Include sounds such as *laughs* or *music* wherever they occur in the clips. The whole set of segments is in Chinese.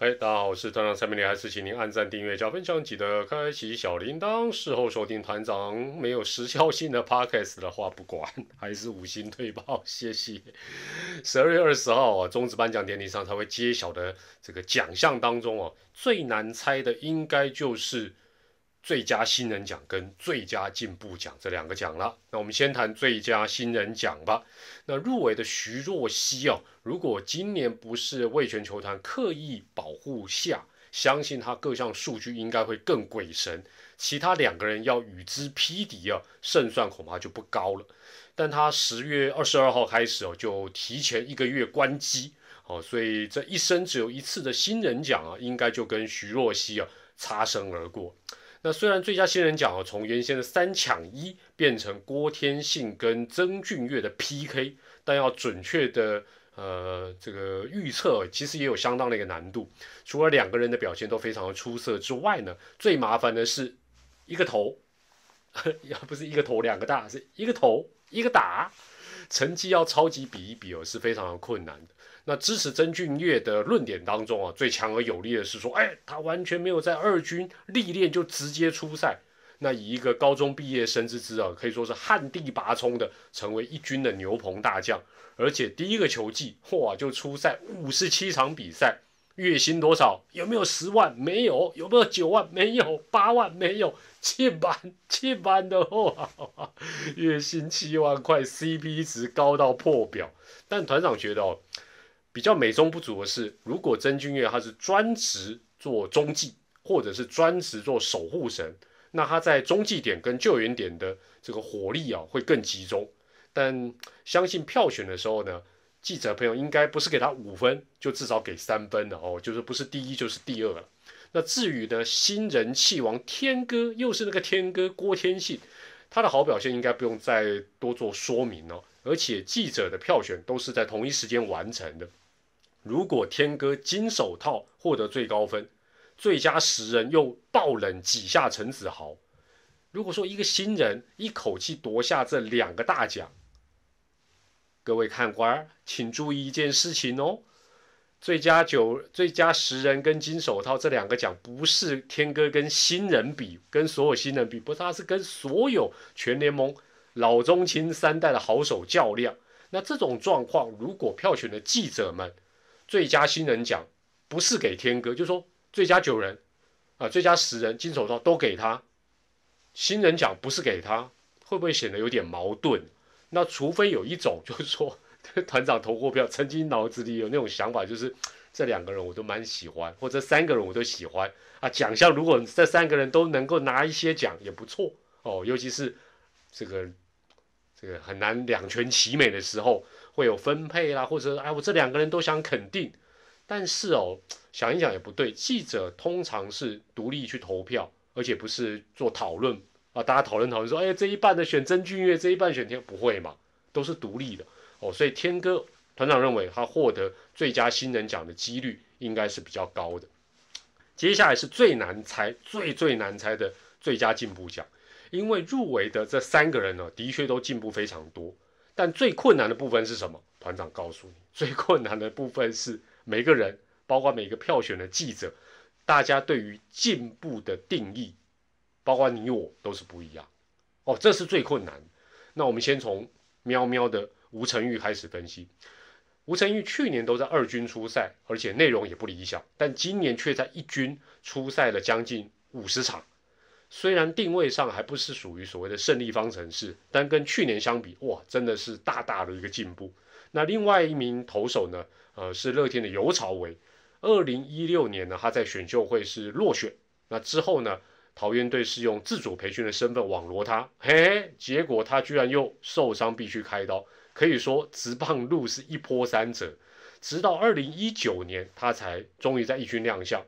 哎，大家好，我是团长蔡明礼，还是请您按赞、订阅、加分享，记得开启小铃铛。事后收听团长没有时效性的 podcast 的话，不管还是五星推报，谢谢。十二月二十号啊，中职颁奖典礼上才会揭晓的这个奖项当中哦，最难猜的应该就是。最佳新人奖跟最佳进步奖这两个奖了。那我们先谈最佳新人奖吧。那入围的徐若曦哦，如果今年不是魏全球团刻意保护下，相信他各项数据应该会更鬼神。其他两个人要与之匹敌啊，胜算恐怕就不高了。但他十月二十二号开始哦，就提前一个月关机哦，所以这一生只有一次的新人奖啊，应该就跟徐若曦啊擦身而过。那虽然最佳新人奖啊，从原先的三抢一变成郭天信跟曾俊岳的 PK，但要准确的呃这个预测，其实也有相当的一个难度。除了两个人的表现都非常的出色之外呢，最麻烦的是一个头，*laughs* 要不是一个头两个大，是一个头一个打，成绩要超级比一比哦，是非常的困难的。那支持曾俊岳的论点当中啊，最强而有力的是说，哎，他完全没有在二军历练就直接出赛。那以一个高中毕业生之姿啊，可以说是旱地拔葱的成为一军的牛棚大将，而且第一个球季嚯就出赛五十七场比赛，月薪多少？有没有十万？没有。有没有九万？没有。八万？没有。七万？七万的话，*laughs* 月薪七万块，CP 值高到破表。但团长觉得哦。比较美中不足的是，如果曾俊岳他是专职做中继，或者是专职做守护神，那他在中继点跟救援点的这个火力啊会更集中。但相信票选的时候呢，记者朋友应该不是给他五分，就至少给三分的哦，就是不是第一就是第二了。那至于呢，新人气王天哥又是那个天哥郭天信，他的好表现应该不用再多做说明哦。而且记者的票选都是在同一时间完成的。如果天哥金手套获得最高分，最佳十人又爆冷挤下陈子豪。如果说一个新人一口气夺下这两个大奖，各位看官请注意一件事情哦：最佳九、最佳十人跟金手套这两个奖，不是天哥跟新人比，跟所有新人比，不是，他是跟所有全联盟老中青三代的好手较量。那这种状况，如果票选的记者们，最佳新人奖不是给天哥，就说最佳九人啊，最佳十人金手套都给他，新人奖不是给他，会不会显得有点矛盾？那除非有一种 *laughs* 就是说，团长投过票，曾经脑子里有那种想法，就是这两个人我都蛮喜欢，或者三个人我都喜欢啊。奖项如果这三个人都能够拿一些奖也不错哦，尤其是这个这个很难两全其美的时候。会有分配啦，或者哎，我这两个人都想肯定，但是哦，想一想也不对。记者通常是独立去投票，而且不是做讨论啊，大家讨论讨论说，哎，这一半的选曾俊岳，这一半选天，不会嘛？都是独立的哦。所以天哥团长认为他获得最佳新人奖的几率应该是比较高的。接下来是最难猜、最最难猜的最佳进步奖，因为入围的这三个人呢，的确都进步非常多。但最困难的部分是什么？团长告诉你，最困难的部分是每个人，包括每个票选的记者，大家对于进步的定义，包括你我都是不一样。哦，这是最困难。那我们先从喵喵的吴成玉开始分析。吴成玉去年都在二军出赛，而且内容也不理想，但今年却在一军出赛了将近五十场。虽然定位上还不是属于所谓的胜利方程式，但跟去年相比，哇，真的是大大的一个进步。那另外一名投手呢？呃，是乐天的尤朝伟。二零一六年呢，他在选秀会是落选。那之后呢，桃园队是用自主培训的身份网罗他，嘿嘿，结果他居然又受伤，必须开刀。可以说，直棒路是一波三折。直到二零一九年，他才终于在一军亮相。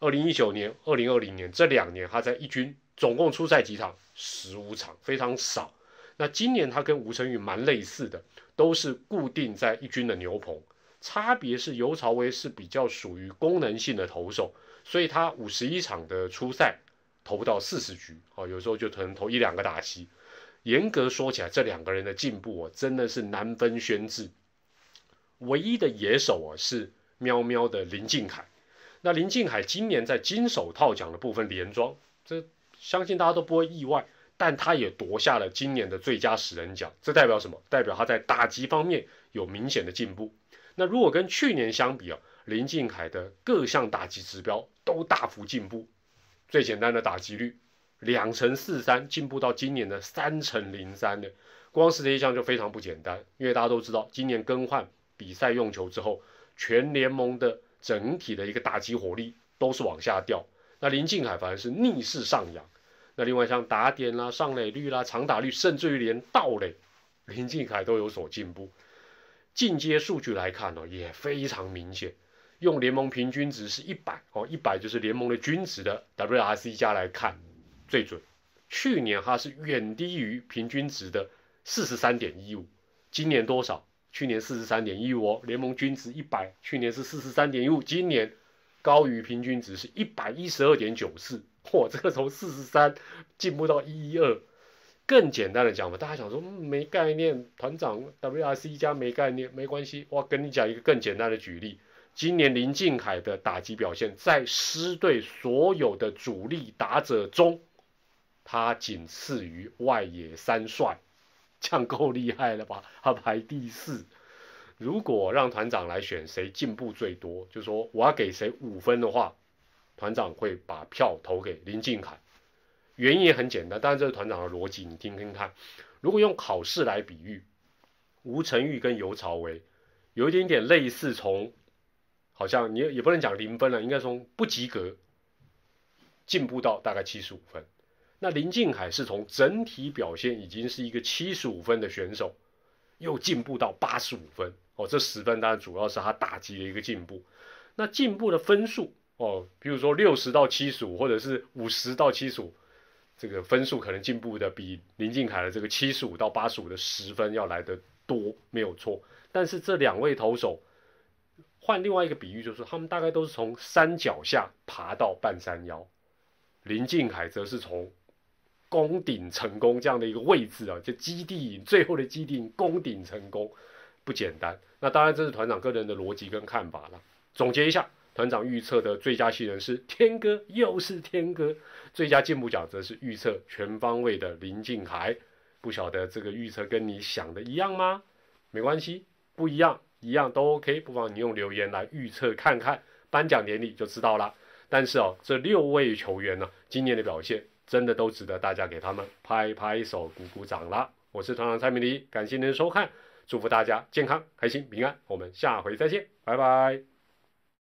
二零一九年、二零二零年这两年，他在一军总共出赛几场？十五场，非常少。那今年他跟吴成宇蛮类似的，都是固定在一军的牛棚，差别是尤朝威是比较属于功能性的投手，所以他五十一场的出赛投不到四十局，哦，有时候就可能投一两个打席。严格说起来，这两个人的进步哦，真的是难分轩轾。唯一的野手啊，是喵喵的林敬凯。那林敬海今年在金手套奖的部分连庄，这相信大家都不会意外。但他也夺下了今年的最佳十人奖，这代表什么？代表他在打击方面有明显的进步。那如果跟去年相比啊，林敬海的各项打击指标都大幅进步。最简单的打击率两成四三，进步到今年的三成零三的，光是这一项就非常不简单。因为大家都知道，今年更换比赛用球之后，全联盟的整体的一个打击火力都是往下掉，那林敬凯反而是逆势上扬。那另外像打点啦、上垒率啦、长打率，甚至于连盗垒，林敬凯都有所进步。进阶数据来看呢，也非常明显。用联盟平均值是一百哦，一百就是联盟的均值的 WRC 加来看最准。去年它是远低于平均值的四十三点一五，今年多少？去年四十三点一五哦，联盟均值一百，去年是四十三点一五，今年高于平均值是一百一十二点九四。嚯，这个从四十三进步到一一二，更简单的讲嘛，大家想说没概念，团长 WRC 加没概念没关系，我跟你讲一个更简单的举例，今年林敬凯的打击表现，在狮队所有的主力打者中，他仅次于外野三帅，*laughs* 这样够厉害了吧？他排第四。如果让团长来选谁进步最多，就说我要给谁五分的话。团长会把票投给林敬凯，原因也很简单，但是这是团长的逻辑，你听听看。如果用考试来比喻，吴成玉跟尤朝维有一点点类似，从好像你也不能讲零分了，应该从不及格进步到大概七十五分。那林敬凯是从整体表现已经是一个七十五分的选手，又进步到八十五分哦，这十分当然主要是他打击的一个进步。那进步的分数。哦，比如说六十到七十五，或者是五十到七十五，这个分数可能进步的比林敬凯的这个七十五到八十五的十分要来的多，没有错。但是这两位投手，换另外一个比喻，就是他们大概都是从山脚下爬到半山腰，林敬凯则是从攻顶成功这样的一个位置啊，就基地最后的基地攻顶成功，不简单。那当然这是团长个人的逻辑跟看法了。总结一下。团长预测的最佳新人是天哥，又是天哥。最佳进步奖则是预测全方位的林敬海。不晓得这个预测跟你想的一样吗？没关系，不一样，一样都 OK。不妨你用留言来预测看看，颁奖典礼就知道了。但是哦，这六位球员呢，今年的表现真的都值得大家给他们拍拍手、鼓鼓掌了。我是团长蔡明黎，感谢您的收看，祝福大家健康、开心、平安。我们下回再见，拜拜。